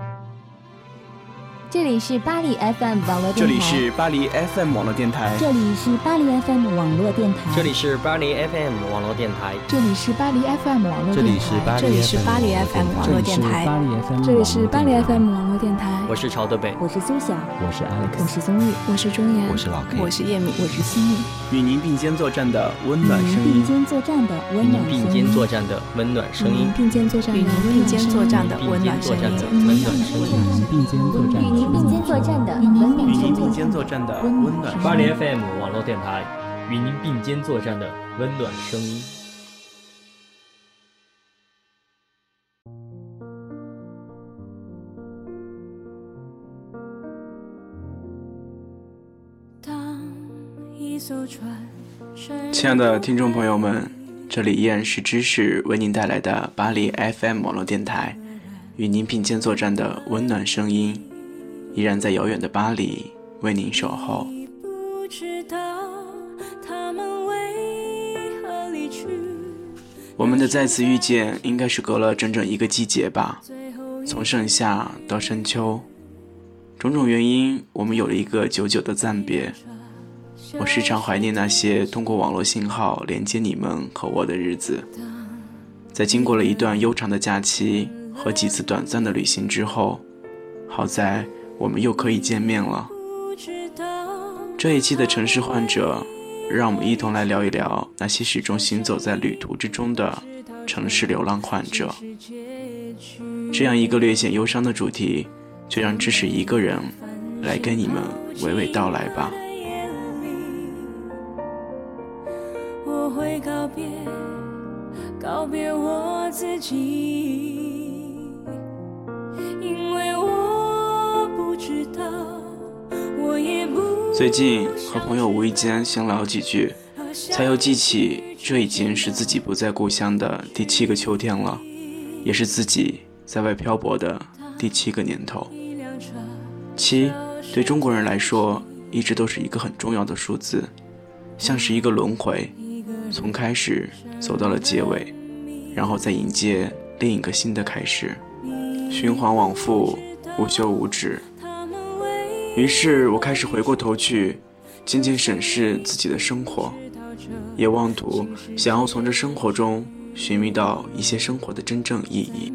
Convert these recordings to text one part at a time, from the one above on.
Thank you. 这里是巴黎 FM 网络电台。这里是巴黎 FM 网络电台。这里是巴黎 FM 网络电台。这里是巴黎 FM 网络电台。这里是巴黎 FM 网络电台。这里是巴黎 FM 网络电台。这里是巴黎 FM 网络电台。我是曹德北，我是苏晓，我是 Alex，我是宗玉，我是钟岩，我是老 K，我是叶敏，我是心雨。与您并肩作战的温暖声音。并肩作战的温暖声音。并肩作战的温暖声音。并肩作战的并肩作战的温暖声音。与您。并肩作战。与您并肩作战的。与您并肩作战的温暖。巴黎 FM 网络电台，与您并肩作战的温暖声音。亲爱的听众朋友们，这里依然是知识为您带来的巴黎 FM 网络电台，与您并肩作战的温暖声音。依然在遥远的巴黎为您守候。我们的再次遇见，应该是隔了整整一个季节吧，从盛夏到深秋，种种原因，我们有了一个久久的暂别。我时常怀念那些通过网络信号连接你们和我的日子，在经过了一段悠长的假期和几次短暂的旅行之后，好在。我们又可以见面了。这一期的城市患者，让我们一同来聊一聊那些始终行走在旅途之中的城市流浪患者。这样一个略显忧伤的主题，就让知识一个人来跟你们娓娓道来吧。我会告别，告别我自己。最近和朋友无意间闲聊几句，才又记起这已经是自己不在故乡的第七个秋天了，也是自己在外漂泊的第七个年头。七对中国人来说一直都是一个很重要的数字，像是一个轮回，从开始走到了结尾，然后再迎接另一个新的开始，循环往复，无休无止。于是我开始回过头去，静静审视自己的生活，也妄图想要从这生活中寻觅到一些生活的真正意义。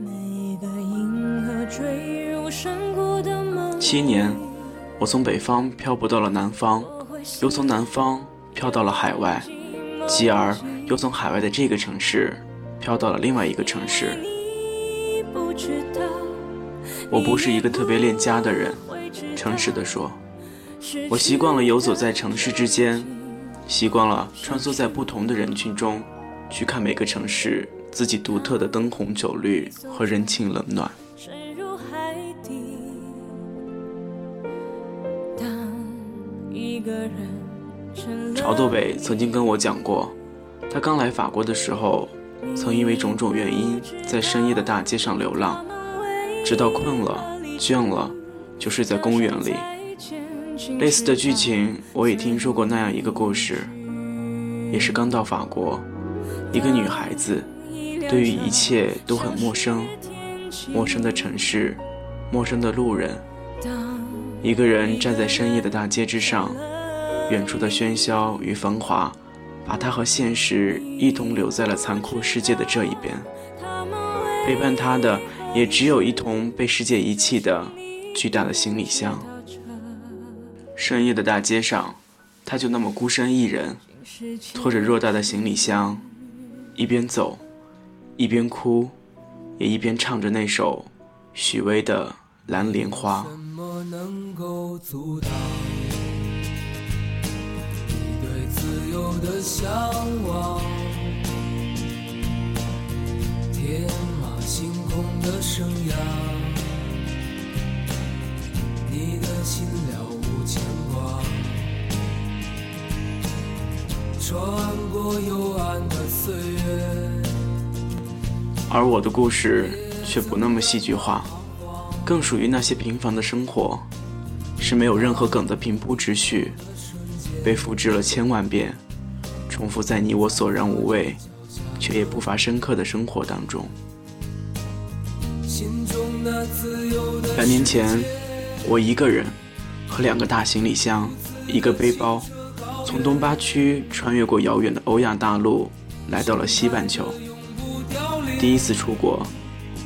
七年，我从北方漂泊到了南方，又从南方漂到了海外，继而又从海外的这个城市飘到了另外一个城市。我不是一个特别恋家的人。诚实的说，我习惯了游走在城市之间，习惯了穿梭在不同的人群中，去看每个城市自己独特的灯红酒绿和人情冷暖。曹豆北曾经跟我讲过，他刚来法国的时候，曾因为种种原因在深夜的大街上流浪，直到困了、倦了。就睡在公园里。类似的剧情，我也听说过那样一个故事，也是刚到法国，一个女孩子，对于一切都很陌生，陌生的城市，陌生的路人，一个人站在深夜的大街之上，远处的喧嚣与繁华，把她和现实一同留在了残酷世界的这一边，陪伴她的也只有一同被世界遗弃的。巨大的行李箱，深夜的大街上，他就那么孤身一人，拖着偌大的行李箱，一边走，一边哭，也一边唱着那首许巍的《蓝莲花》。天马行空的生涯。心了无牵挂，穿过幽暗的岁月。而我的故事却不那么戏剧化，更属于那些平凡的生活，是没有任何梗的平铺直叙，被复制了千万遍，重复在你我索然无味，却也不乏深刻的生活当中。心两年前，我一个人和两个大行李箱、一个背包，从东八区穿越过遥远的欧亚大陆，来到了西半球。第一次出国，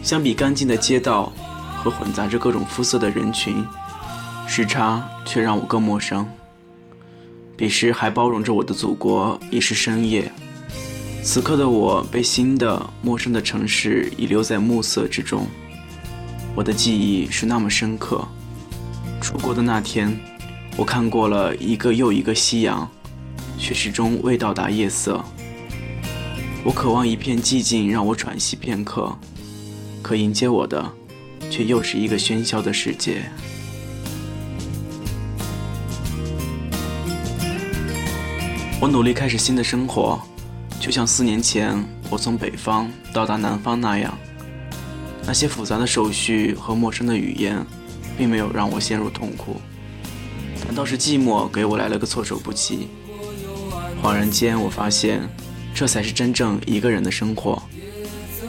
相比干净的街道和混杂着各种肤色的人群，时差却让我更陌生。彼时还包容着我的祖国已是深夜，此刻的我被新的陌生的城市遗留在暮色之中。我的记忆是那么深刻。出国的那天，我看过了一个又一个夕阳，却始终未到达夜色。我渴望一片寂静，让我喘息片刻，可迎接我的，却又是一个喧嚣的世界。我努力开始新的生活，就像四年前我从北方到达南方那样。那些复杂的手续和陌生的语言，并没有让我陷入痛苦，反倒是寂寞给我来了个措手不及。恍然间，我发现，这才是真正一个人的生活。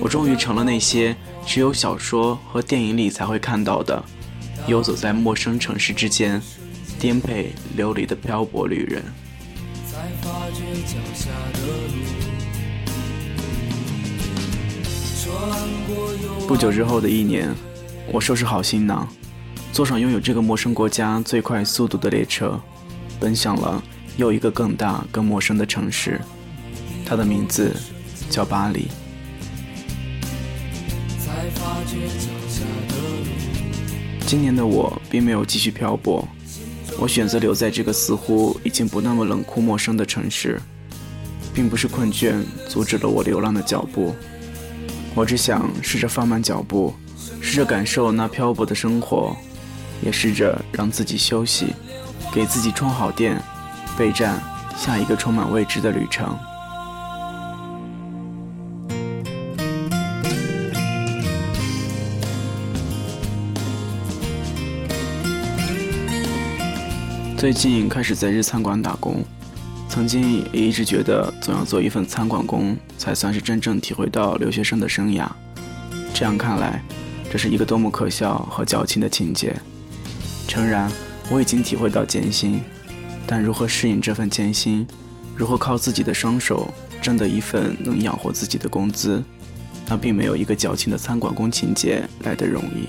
我终于成了那些只有小说和电影里才会看到的，游走在陌生城市之间，颠沛流离的漂泊旅人。不久之后的一年，我收拾好行囊，坐上拥有这个陌生国家最快速度的列车，奔向了又一个更大、更陌生的城市。它的名字叫巴黎。今年的我并没有继续漂泊，我选择留在这个似乎已经不那么冷酷陌生的城市，并不是困倦阻止了我流浪的脚步。我只想试着放慢脚步，试着感受那漂泊的生活，也试着让自己休息，给自己充好电，备战下一个充满未知的旅程。最近开始在日餐馆打工。曾经也一直觉得，总要做一份餐馆工，才算是真正体会到留学生的生涯。这样看来，这是一个多么可笑和矫情的情节。诚然，我已经体会到艰辛，但如何适应这份艰辛，如何靠自己的双手挣得一份能养活自己的工资，那并没有一个矫情的餐馆工情节来得容易。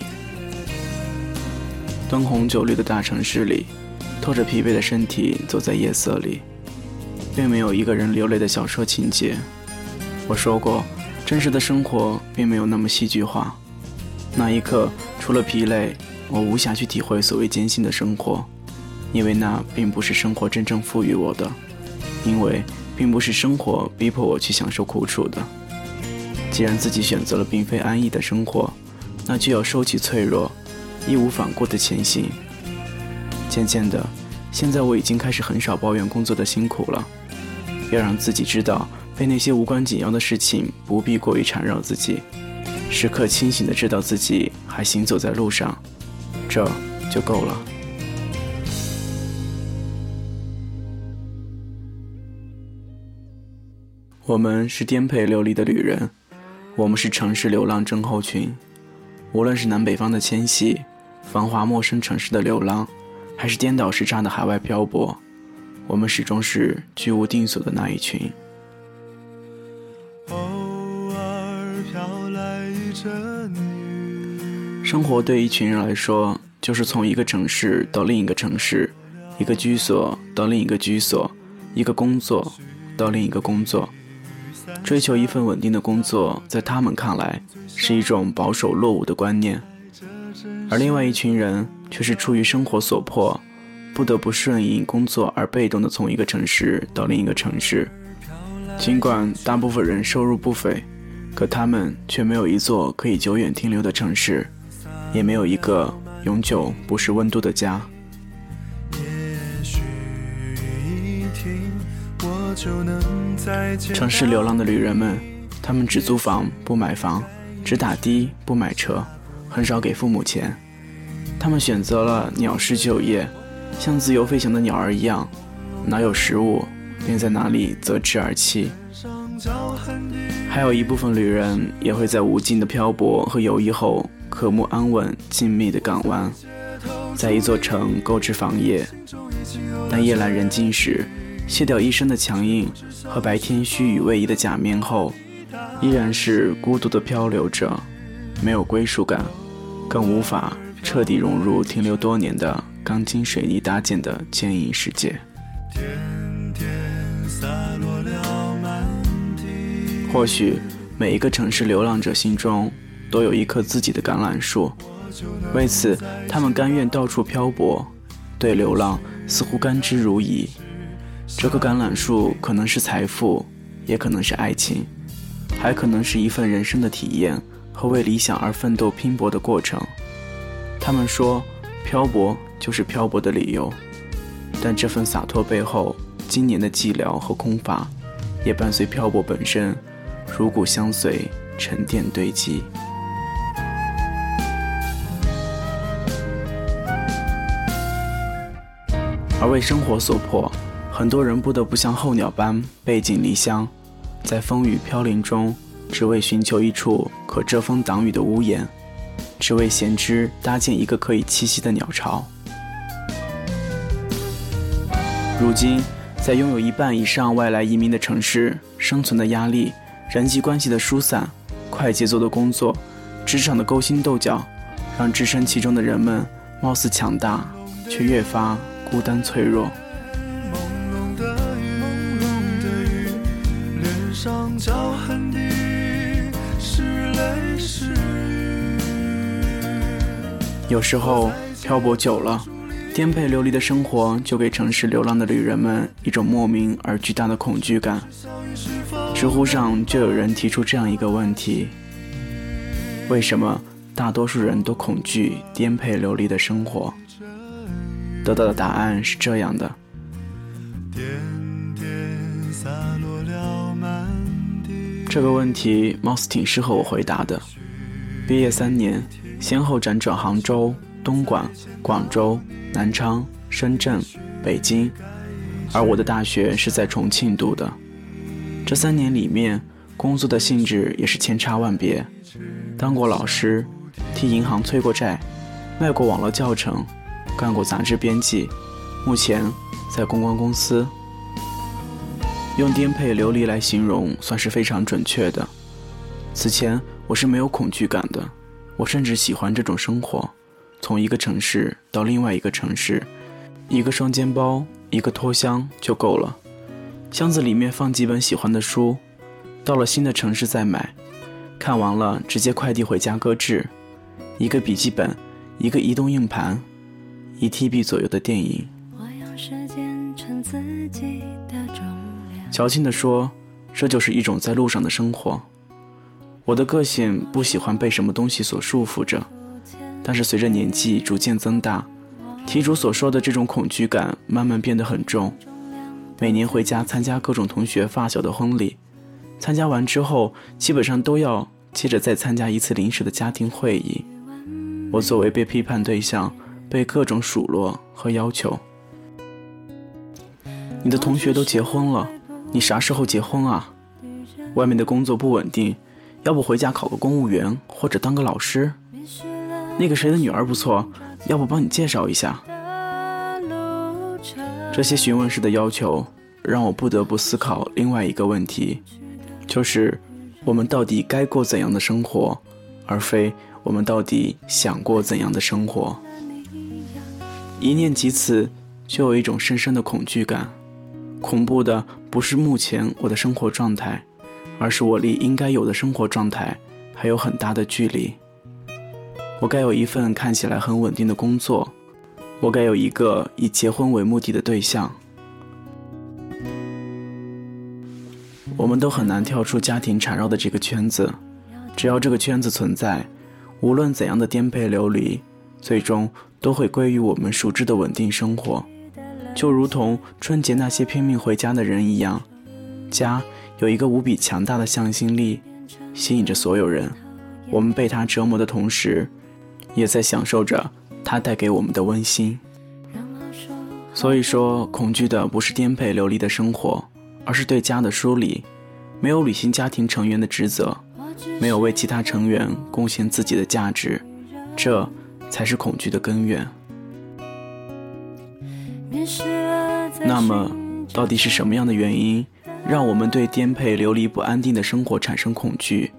灯红酒绿的大城市里，拖着疲惫的身体走在夜色里。并没有一个人流泪的小说情节。我说过，真实的生活并没有那么戏剧化。那一刻，除了疲累，我无暇去体会所谓艰辛的生活，因为那并不是生活真正赋予我的，因为并不是生活逼迫我去享受苦楚的。既然自己选择了并非安逸的生活，那就要收起脆弱，义无反顾的前行。渐渐的，现在我已经开始很少抱怨工作的辛苦了。要让自己知道，被那些无关紧要的事情不必过于缠绕自己，时刻清醒的知道自己还行走在路上，这就够了。我们是颠沛流离的旅人，我们是城市流浪症候群。无论是南北方的迁徙，繁华陌生城市的流浪，还是颠倒时差的海外漂泊。我们始终是居无定所的那一群。生活对一群人来说，就是从一个城市到另一个城市，一个居所到另一个居所，一个工作到另一个工作。追求一份稳定的工作，在他们看来是一种保守落伍的观念，而另外一群人却是出于生活所迫。不得不顺应工作而被动的从一个城市到另一个城市，尽管大部分人收入不菲，可他们却没有一座可以久远停留的城市，也没有一个永久不是温度的家。城市流浪的旅人们，他们只租房不买房，只打的不买车，很少给父母钱。他们选择了鸟式就业。像自由飞翔的鸟儿一样，哪有食物，便在哪里择枝而栖。还有一部分旅人也会在无尽的漂泊和游弋后，和睦安稳、静谧的港湾，在一座城购置房业。但夜阑人静时，卸掉一身的强硬和白天虚与委蛇的假面后，依然是孤独的漂流者，没有归属感，更无法彻底融入停留多年的钢筋水泥搭建的坚硬世界。或许每一个城市流浪者心中都有一棵自己的橄榄树，为此他们甘愿到处漂泊，对流浪似乎甘之如饴。这棵橄榄树可能是财富，也可能是爱情，还可能是一份人生的体验和为理想而奋斗拼搏的过程。他们说，漂泊就是漂泊的理由，但这份洒脱背后，今年的寂寥和空乏，也伴随漂泊本身。如骨相随，沉淀堆积。而为生活所迫，很多人不得不像候鸟般背井离乡，在风雨飘零中，只为寻求一处可遮风挡雨的屋檐，只为闲枝搭建一个可以栖息的鸟巢。如今，在拥有一半以上外来移民的城市，生存的压力。人际关系的疏散，快节奏的工作，职场的勾心斗角，让置身其中的人们貌似强大，却越发孤单脆弱。朦胧的云，朦胧的雨，脸上焦痕有时候漂泊久了，颠沛流离的生活就给城市流浪的旅人们一种莫名而巨大的恐惧感。知乎上就有人提出这样一个问题：为什么大多数人都恐惧颠沛流离的生活？得到的答案是这样的：这个问题貌似挺适合我回答的。毕业三年，先后辗转杭州、东莞、广州、南昌、深圳、北京，而我的大学是在重庆读的。这三年里面，工作的性质也是千差万别，当过老师，替银行催过债，卖过网络教程，干过杂志编辑，目前在公关公司。用颠沛流离来形容，算是非常准确的。此前我是没有恐惧感的，我甚至喜欢这种生活，从一个城市到另外一个城市，一个双肩包，一个拖箱就够了。箱子里面放几本喜欢的书，到了新的城市再买，看完了直接快递回家搁置。一个笔记本，一个移动硬盘，一 TB 左右的电影。矫情地说，这就是一种在路上的生活。我的个性不喜欢被什么东西所束缚着，但是随着年纪逐渐增大，题主所说的这种恐惧感慢慢变得很重。每年回家参加各种同学发小的婚礼，参加完之后，基本上都要接着再参加一次临时的家庭会议。我作为被批判对象，被各种数落和要求。你的同学都结婚了，你啥时候结婚啊？外面的工作不稳定，要不回家考个公务员或者当个老师？那个谁的女儿不错，要不帮你介绍一下？这些询问式的要求，让我不得不思考另外一个问题，就是我们到底该过怎样的生活，而非我们到底想过怎样的生活。一念及此，就有一种深深的恐惧感。恐怖的不是目前我的生活状态，而是我离应该有的生活状态还有很大的距离。我该有一份看起来很稳定的工作。我该有一个以结婚为目的的对象。我们都很难跳出家庭缠绕的这个圈子，只要这个圈子存在，无论怎样的颠沛流离，最终都会归于我们熟知的稳定生活。就如同春节那些拼命回家的人一样，家有一个无比强大的向心力，吸引着所有人。我们被它折磨的同时，也在享受着。它带给我们的温馨。所以说，恐惧的不是颠沛流离的生活，而是对家的疏离，没有履行家庭成员的职责，没有为其他成员贡献自己的价值，这才是恐惧的根源。那么，到底是什么样的原因，让我们对颠沛流离、不安定的生活产生恐惧？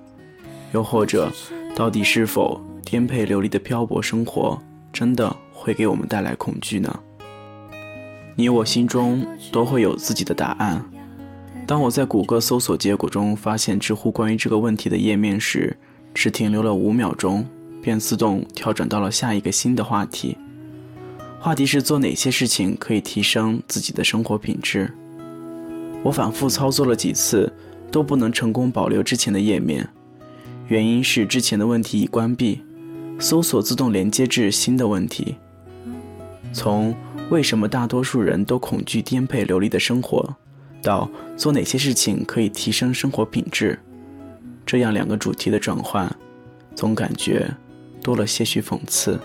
又或者，到底是否颠沛流离的漂泊生活真的会给我们带来恐惧呢？你我心中都会有自己的答案。当我在谷歌搜索结果中发现知乎关于这个问题的页面时，只停留了五秒钟，便自动跳转到了下一个新的话题。话题是做哪些事情可以提升自己的生活品质？我反复操作了几次，都不能成功保留之前的页面，原因是之前的问题已关闭，搜索自动连接至新的问题。从为什么大多数人都恐惧颠沛流离的生活？到做哪些事情可以提升生活品质？这样两个主题的转换，总感觉多了些许讽刺。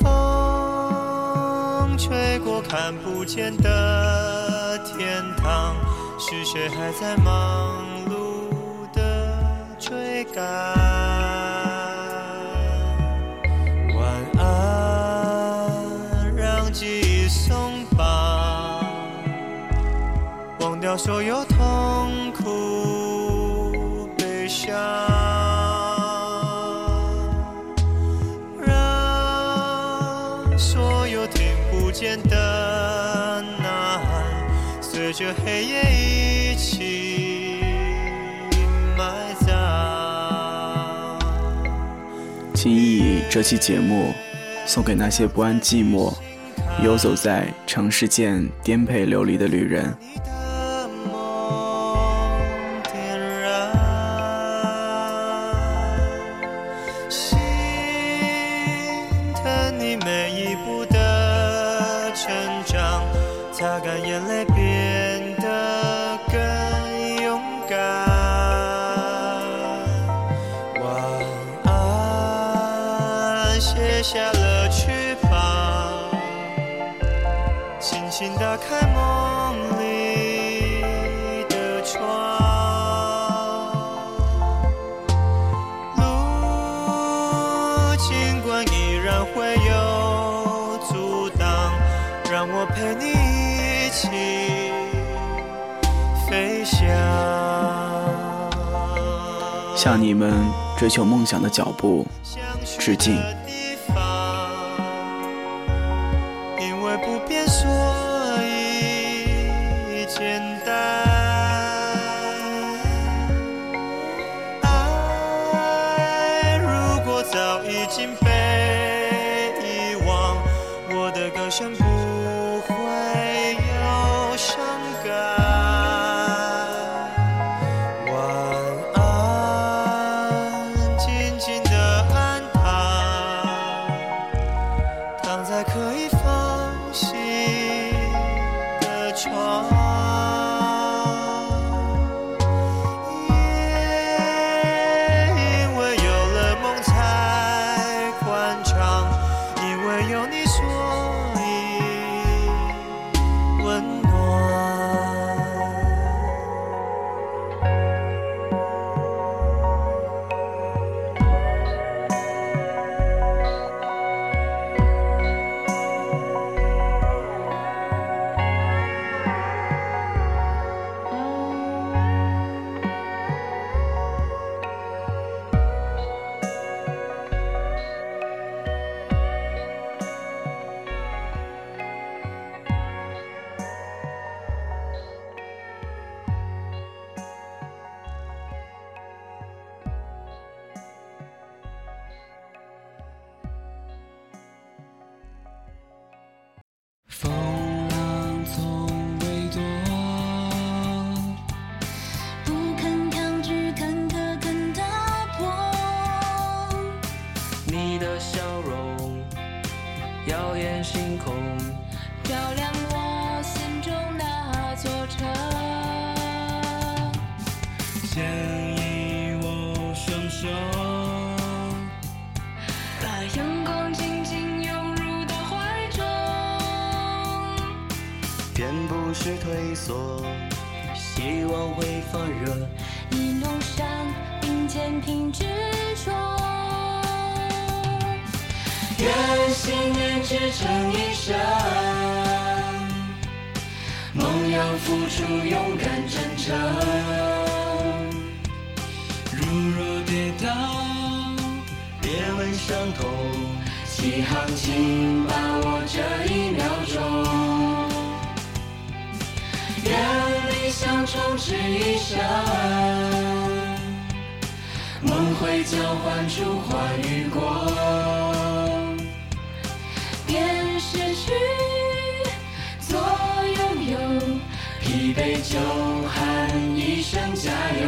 风吹过看不见的天堂，是谁还在忙碌的追赶？晚安，让记忆松绑，忘掉所有心意这期节目送给那些不安寂寞、游走在城市间颠沛流离的旅人。向你们追求梦想的脚步致敬。是退缩，希望会发热。一路上并肩挺执着，愿信念支撑一生，梦要付出勇敢真诚。如若跌倒，别问伤痛，起航请把握这一秒钟。愿理想充斥一生，梦会交换出花与果。变失去做拥有，疲惫就喊一声加油